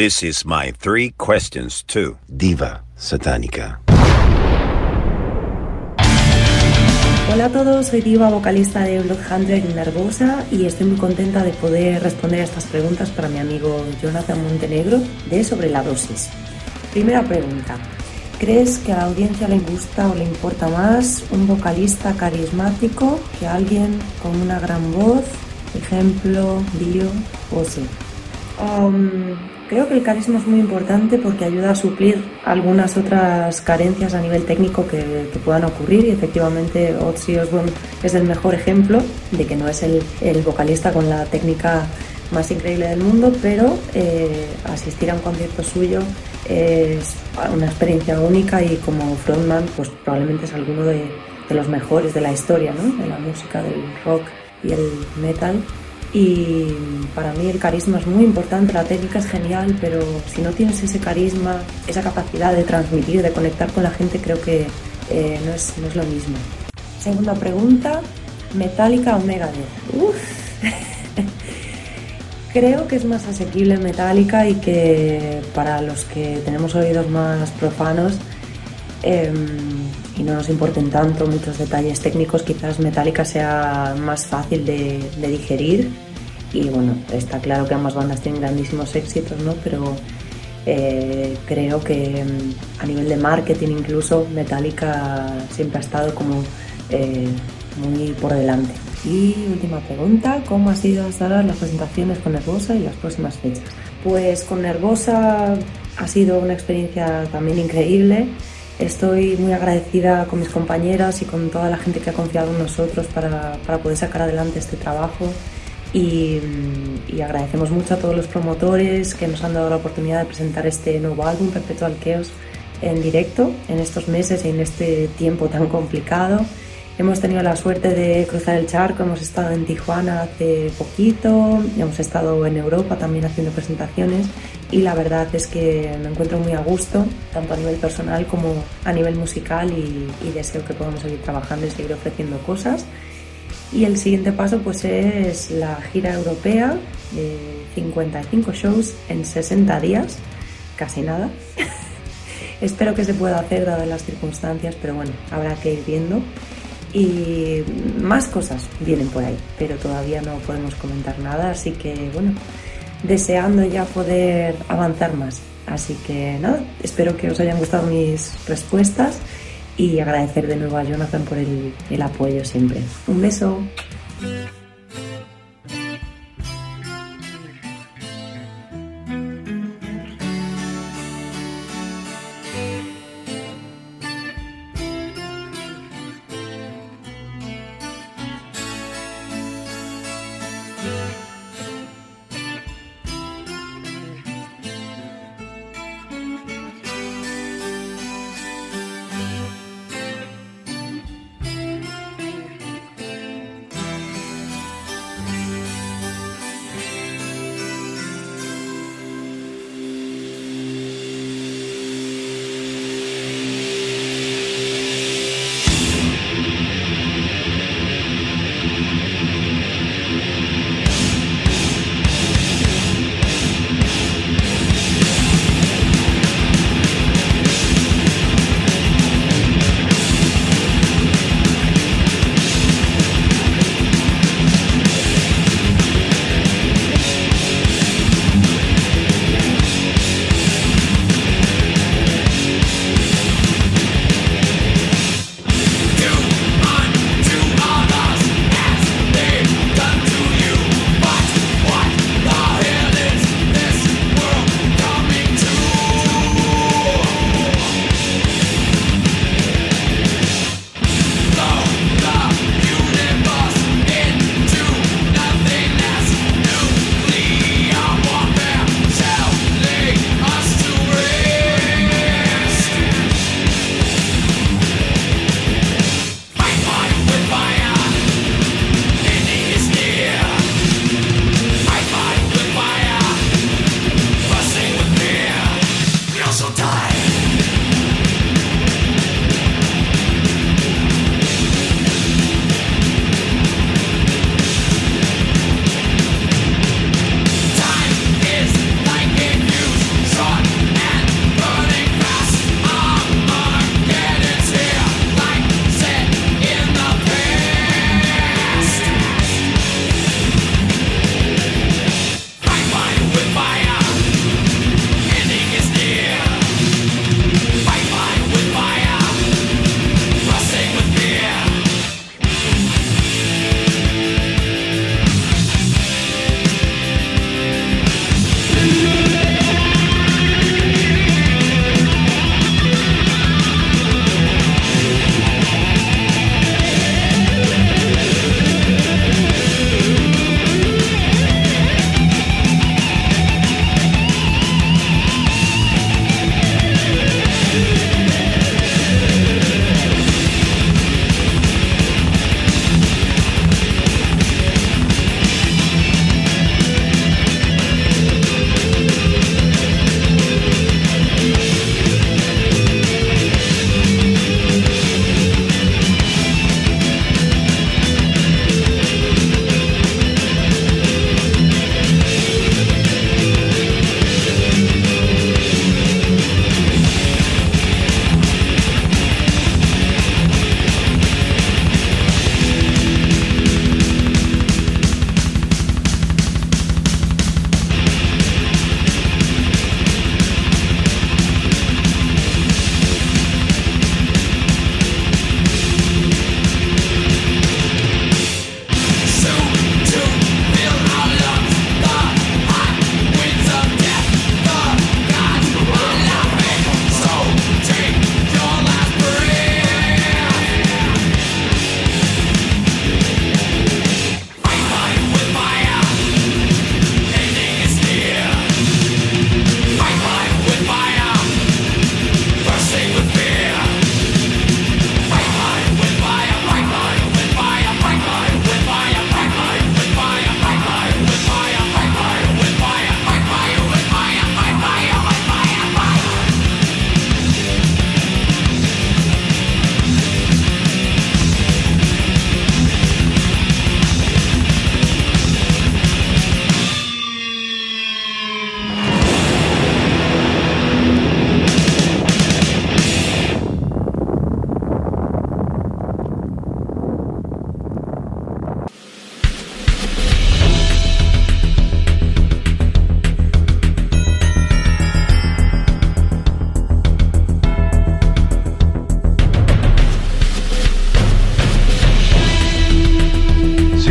This is my three questions to Diva Satánica. Hola a todos, soy Diva, vocalista de Bloodhunter y Nervosa y estoy muy contenta de poder responder a estas preguntas para mi amigo Jonathan Montenegro de Sobre la Dosis. Primera pregunta, ¿crees que a la audiencia le gusta o le importa más un vocalista carismático que alguien con una gran voz? Ejemplo, Dio o sí. Um, creo que el carisma es muy importante porque ayuda a suplir algunas otras carencias a nivel técnico que, que puedan ocurrir y efectivamente Ozzy Osbourne es el mejor ejemplo de que no es el, el vocalista con la técnica más increíble del mundo, pero eh, asistir a un concierto suyo es una experiencia única y como frontman pues probablemente es alguno de, de los mejores de la historia, ¿no? de la música, del rock y el metal y para mí el carisma es muy importante, la técnica es genial, pero si no tienes ese carisma, esa capacidad de transmitir, de conectar con la gente, creo que eh, no, es, no es lo mismo. Segunda pregunta, ¿Metallica o Megadeth? Uf. creo que es más asequible Metallica y que para los que tenemos oídos más profanos eh, y no nos importen tanto muchos detalles técnicos, quizás Metallica sea más fácil de, de, digerir. Y bueno, está claro que ambas bandas tienen grandísimos éxitos, ¿no? Pero eh, creo que a nivel de marketing incluso Metallica siempre ha estado como eh, muy por delante. Y última pregunta, ¿cómo ha sido hasta ahora las presentaciones con Nervosa y las próximas fechas? Pues con Nervosa ha sido una experiencia también increíble. Estoy muy agradecida con mis compañeras y con toda la gente que ha confiado en nosotros para, para poder sacar adelante este trabajo y, y, agradecemos mucho a todos los promotores que nos han dado la oportunidad de presentar este nuevo álbum, Perpetual Chaos, en directo en estos meses y en este tiempo tan complicado. Hemos tenido la suerte de cruzar el charco, hemos estado en Tijuana hace poquito, hemos estado en Europa también haciendo presentaciones y la verdad es que me encuentro muy a gusto, tanto a nivel personal como a nivel musical y, y deseo que podamos seguir trabajando y seguir ofreciendo cosas. Y el siguiente paso pues es la gira europea de 55 shows en 60 días, casi nada. Espero que se pueda hacer dadas las circunstancias, pero bueno, habrá que ir viendo. Y más cosas vienen por ahí, pero todavía no podemos comentar nada, así que bueno, deseando ya poder avanzar más. Así que nada, espero que os hayan gustado mis respuestas y agradecer de nuevo a Jonathan por el, el apoyo siempre. Un beso.